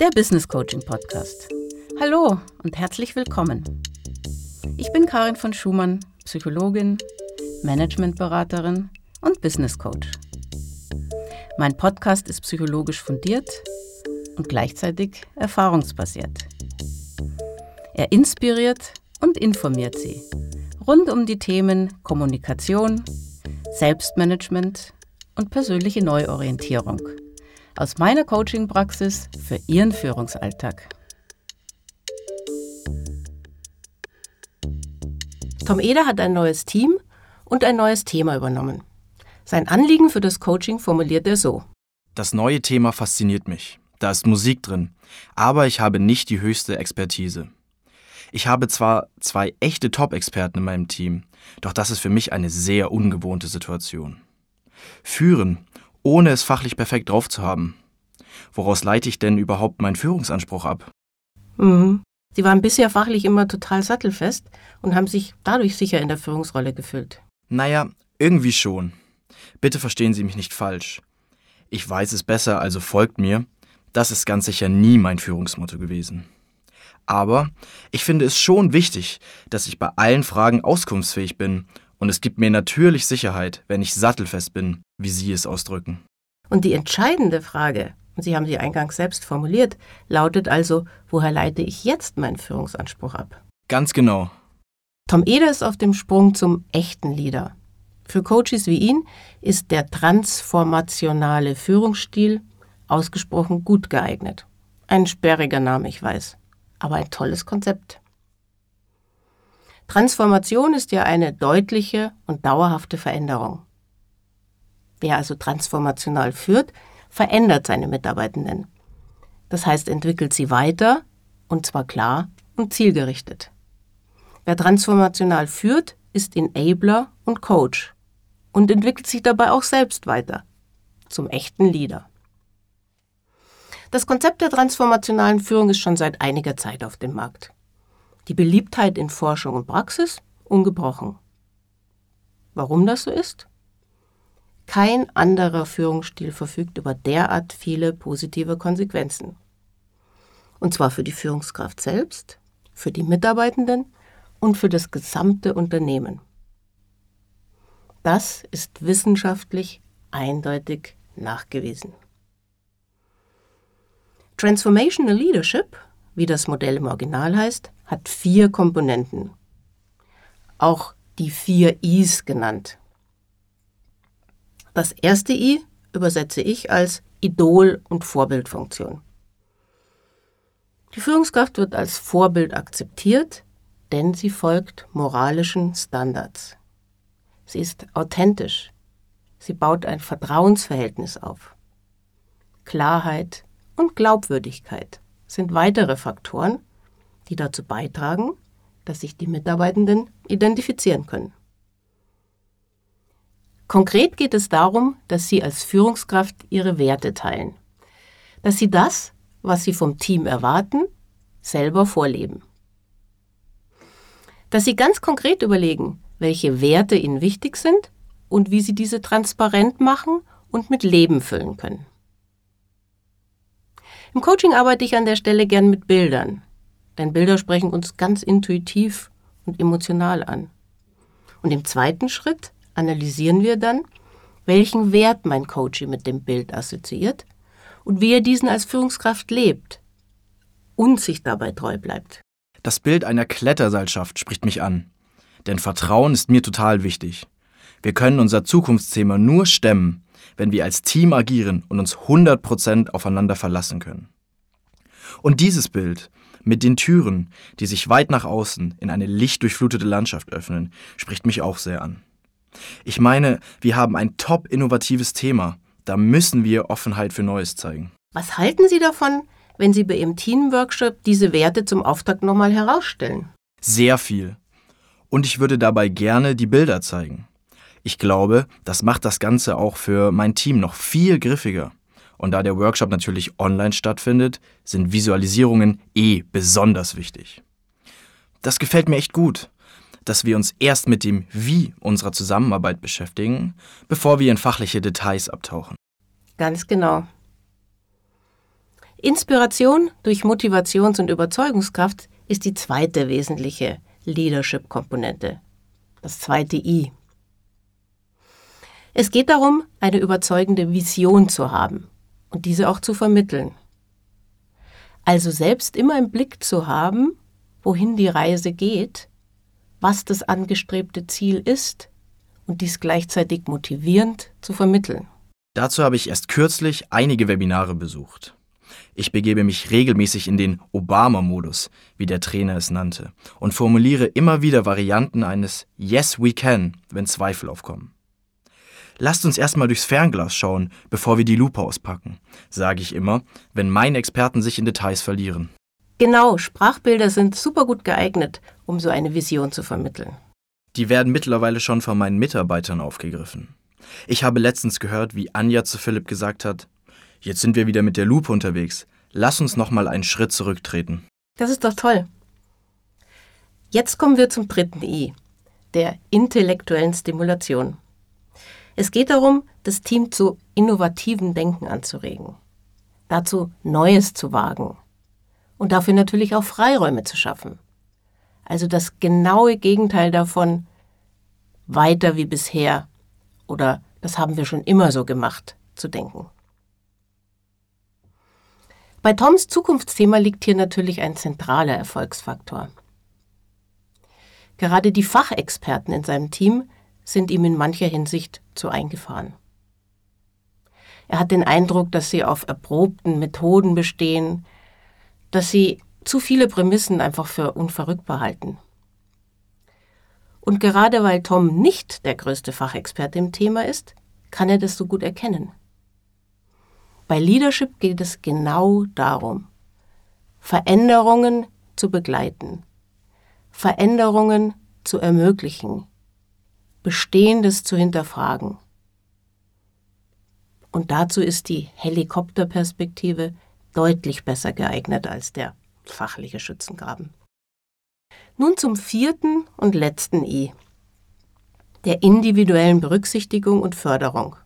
der Business Coaching Podcast. Hallo und herzlich willkommen. Ich bin Karin von Schumann, Psychologin, Managementberaterin und Business Coach. Mein Podcast ist psychologisch fundiert und gleichzeitig erfahrungsbasiert. Er inspiriert und informiert Sie rund um die Themen Kommunikation, Selbstmanagement und persönliche Neuorientierung aus meiner Coaching-Praxis für Ihren Führungsalltag. Tom Eder hat ein neues Team und ein neues Thema übernommen. Sein Anliegen für das Coaching formuliert er so. Das neue Thema fasziniert mich. Da ist Musik drin, aber ich habe nicht die höchste Expertise. Ich habe zwar zwei echte Top-Experten in meinem Team, doch das ist für mich eine sehr ungewohnte Situation. Führen, ohne es fachlich perfekt drauf zu haben. Woraus leite ich denn überhaupt meinen Führungsanspruch ab? Mhm. Sie waren bisher fachlich immer total sattelfest und haben sich dadurch sicher in der Führungsrolle gefühlt. Naja, irgendwie schon. Bitte verstehen Sie mich nicht falsch. Ich weiß es besser, also folgt mir. Das ist ganz sicher nie mein Führungsmotto gewesen. Aber ich finde es schon wichtig, dass ich bei allen Fragen auskunftsfähig bin und es gibt mir natürlich Sicherheit, wenn ich sattelfest bin, wie Sie es ausdrücken. Und die entscheidende Frage, und Sie haben sie eingangs selbst formuliert, lautet also, woher leite ich jetzt meinen Führungsanspruch ab? Ganz genau. Tom Eder ist auf dem Sprung zum echten Leader. Für Coaches wie ihn ist der transformationale Führungsstil ausgesprochen gut geeignet. Ein sperriger Name, ich weiß aber ein tolles Konzept. Transformation ist ja eine deutliche und dauerhafte Veränderung. Wer also transformational führt, verändert seine Mitarbeitenden. Das heißt, entwickelt sie weiter, und zwar klar und zielgerichtet. Wer transformational führt, ist Enabler und Coach und entwickelt sich dabei auch selbst weiter zum echten Leader. Das Konzept der transformationalen Führung ist schon seit einiger Zeit auf dem Markt. Die Beliebtheit in Forschung und Praxis ungebrochen. Warum das so ist? Kein anderer Führungsstil verfügt über derart viele positive Konsequenzen. Und zwar für die Führungskraft selbst, für die Mitarbeitenden und für das gesamte Unternehmen. Das ist wissenschaftlich eindeutig nachgewiesen. Transformational Leadership, wie das Modell im Original heißt, hat vier Komponenten. Auch die vier Is genannt. Das erste I übersetze ich als Idol- und Vorbildfunktion. Die Führungskraft wird als Vorbild akzeptiert, denn sie folgt moralischen Standards. Sie ist authentisch. Sie baut ein Vertrauensverhältnis auf. Klarheit, und Glaubwürdigkeit sind weitere Faktoren, die dazu beitragen, dass sich die Mitarbeitenden identifizieren können. Konkret geht es darum, dass Sie als Führungskraft Ihre Werte teilen, dass Sie das, was Sie vom Team erwarten, selber vorleben. Dass Sie ganz konkret überlegen, welche Werte Ihnen wichtig sind und wie Sie diese transparent machen und mit Leben füllen können. Im Coaching arbeite ich an der Stelle gern mit Bildern, denn Bilder sprechen uns ganz intuitiv und emotional an. Und im zweiten Schritt analysieren wir dann, welchen Wert mein Coach mit dem Bild assoziiert und wie er diesen als Führungskraft lebt und sich dabei treu bleibt. Das Bild einer Kletterseilschaft spricht mich an. Denn Vertrauen ist mir total wichtig. Wir können unser Zukunftsthema nur stemmen, wenn wir als Team agieren und uns 100% aufeinander verlassen können. Und dieses Bild mit den Türen, die sich weit nach außen in eine lichtdurchflutete Landschaft öffnen, spricht mich auch sehr an. Ich meine, wir haben ein top innovatives Thema. Da müssen wir Offenheit für Neues zeigen. Was halten Sie davon, wenn Sie bei Ihrem Teamworkshop diese Werte zum Auftakt nochmal herausstellen? Sehr viel. Und ich würde dabei gerne die Bilder zeigen. Ich glaube, das macht das Ganze auch für mein Team noch viel griffiger. Und da der Workshop natürlich online stattfindet, sind Visualisierungen eh besonders wichtig. Das gefällt mir echt gut, dass wir uns erst mit dem Wie unserer Zusammenarbeit beschäftigen, bevor wir in fachliche Details abtauchen. Ganz genau. Inspiration durch Motivations- und Überzeugungskraft ist die zweite wesentliche Leadership-Komponente, das zweite I. Es geht darum, eine überzeugende Vision zu haben und diese auch zu vermitteln. Also selbst immer im Blick zu haben, wohin die Reise geht, was das angestrebte Ziel ist und dies gleichzeitig motivierend zu vermitteln. Dazu habe ich erst kürzlich einige Webinare besucht. Ich begebe mich regelmäßig in den Obama-Modus, wie der Trainer es nannte, und formuliere immer wieder Varianten eines Yes, we can, wenn Zweifel aufkommen. Lasst uns erstmal durchs Fernglas schauen, bevor wir die Lupe auspacken, sage ich immer, wenn meine Experten sich in Details verlieren. Genau, Sprachbilder sind super gut geeignet, um so eine Vision zu vermitteln. Die werden mittlerweile schon von meinen Mitarbeitern aufgegriffen. Ich habe letztens gehört, wie Anja zu Philipp gesagt hat, jetzt sind wir wieder mit der Lupe unterwegs. Lass uns noch mal einen Schritt zurücktreten. Das ist doch toll. Jetzt kommen wir zum dritten I, der intellektuellen Stimulation. Es geht darum, das Team zu innovativen Denken anzuregen, dazu Neues zu wagen und dafür natürlich auch Freiräume zu schaffen. Also das genaue Gegenteil davon, weiter wie bisher oder das haben wir schon immer so gemacht, zu denken. Bei Toms Zukunftsthema liegt hier natürlich ein zentraler Erfolgsfaktor. Gerade die Fachexperten in seinem Team sind ihm in mancher Hinsicht zu eingefahren. Er hat den Eindruck, dass sie auf erprobten Methoden bestehen, dass sie zu viele Prämissen einfach für unverrückbar halten. Und gerade weil Tom nicht der größte Fachexperte im Thema ist, kann er das so gut erkennen. Bei Leadership geht es genau darum, Veränderungen zu begleiten, Veränderungen zu ermöglichen, Bestehendes zu hinterfragen. Und dazu ist die Helikopterperspektive deutlich besser geeignet als der fachliche Schützengraben. Nun zum vierten und letzten I, der individuellen Berücksichtigung und Förderung.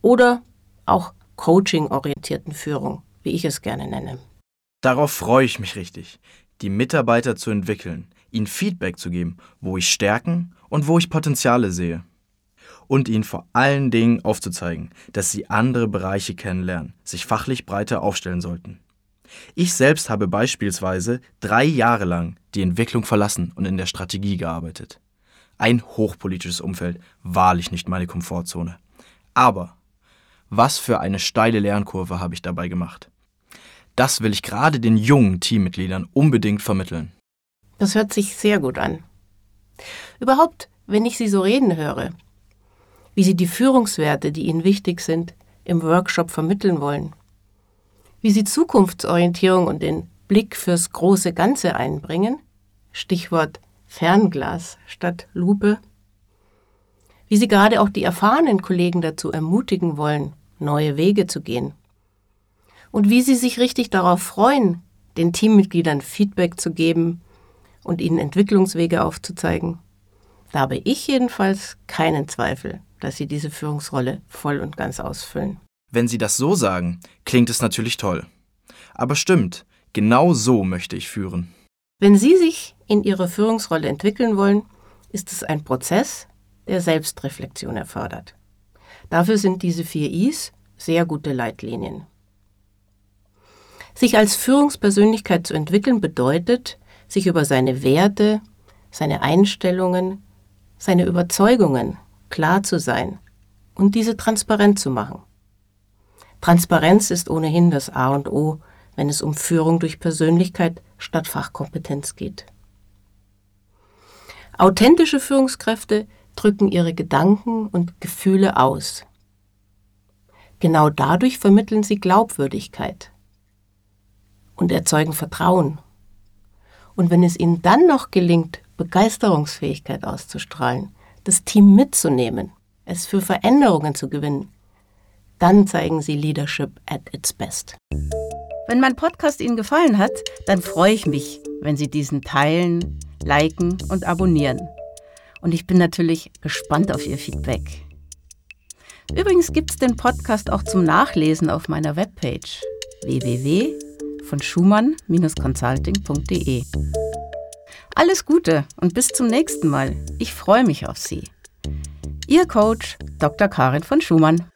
Oder auch coaching-orientierten Führung, wie ich es gerne nenne. Darauf freue ich mich richtig, die Mitarbeiter zu entwickeln, ihnen Feedback zu geben, wo ich Stärken und wo ich Potenziale sehe. Und ihnen vor allen Dingen aufzuzeigen, dass sie andere Bereiche kennenlernen, sich fachlich breiter aufstellen sollten. Ich selbst habe beispielsweise drei Jahre lang die Entwicklung verlassen und in der Strategie gearbeitet. Ein hochpolitisches Umfeld, wahrlich nicht meine Komfortzone. Aber was für eine steile Lernkurve habe ich dabei gemacht. Das will ich gerade den jungen Teammitgliedern unbedingt vermitteln. Das hört sich sehr gut an. Überhaupt, wenn ich Sie so reden höre, wie Sie die Führungswerte, die Ihnen wichtig sind, im Workshop vermitteln wollen, wie Sie Zukunftsorientierung und den Blick fürs große Ganze einbringen, Stichwort Fernglas statt Lupe, wie Sie gerade auch die erfahrenen Kollegen dazu ermutigen wollen, neue Wege zu gehen. Und wie Sie sich richtig darauf freuen, den Teammitgliedern Feedback zu geben und ihnen Entwicklungswege aufzuzeigen. Da habe ich jedenfalls keinen Zweifel, dass Sie diese Führungsrolle voll und ganz ausfüllen. Wenn Sie das so sagen, klingt es natürlich toll. Aber stimmt, genau so möchte ich führen. Wenn Sie sich in Ihrer Führungsrolle entwickeln wollen, ist es ein Prozess, der Selbstreflexion erfordert. Dafür sind diese vier Is sehr gute Leitlinien. Sich als Führungspersönlichkeit zu entwickeln bedeutet, sich über seine Werte, seine Einstellungen, seine Überzeugungen klar zu sein und diese transparent zu machen. Transparenz ist ohnehin das A und O, wenn es um Führung durch Persönlichkeit statt Fachkompetenz geht. Authentische Führungskräfte drücken ihre Gedanken und Gefühle aus. Genau dadurch vermitteln sie Glaubwürdigkeit und erzeugen Vertrauen und wenn es ihnen dann noch gelingt, Begeisterungsfähigkeit auszustrahlen, das Team mitzunehmen, es für Veränderungen zu gewinnen, dann zeigen sie Leadership at its best. Wenn mein Podcast Ihnen gefallen hat, dann freue ich mich, wenn Sie diesen teilen, liken und abonnieren. Und ich bin natürlich gespannt auf Ihr Feedback. Übrigens gibt es den Podcast auch zum Nachlesen auf meiner Webpage www.schumann-consulting.de. Alles Gute und bis zum nächsten Mal. Ich freue mich auf Sie. Ihr Coach Dr. Karin von Schumann.